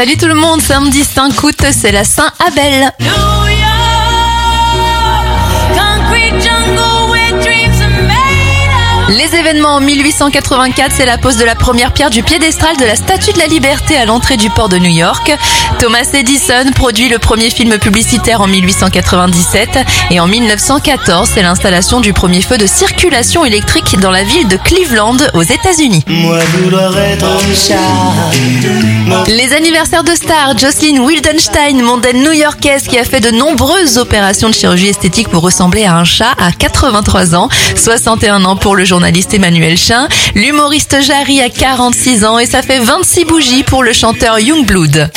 Salut tout le monde, samedi 5 août, c'est la Saint-Abel. Événements en 1884, c'est la pose de la première pierre du piédestal de la Statue de la Liberté à l'entrée du port de New York. Thomas Edison produit le premier film publicitaire en 1897 et en 1914, c'est l'installation du premier feu de circulation électrique dans la ville de Cleveland aux États-Unis. Les anniversaires de stars, Jocelyn Wildenstein, mondaine new-yorkaise qui a fait de nombreuses opérations de chirurgie esthétique pour ressembler à un chat à 83 ans, 61 ans pour le journaliste Emmanuel Chin, l'humoriste Jarry a 46 ans et ça fait 26 bougies pour le chanteur Youngblood.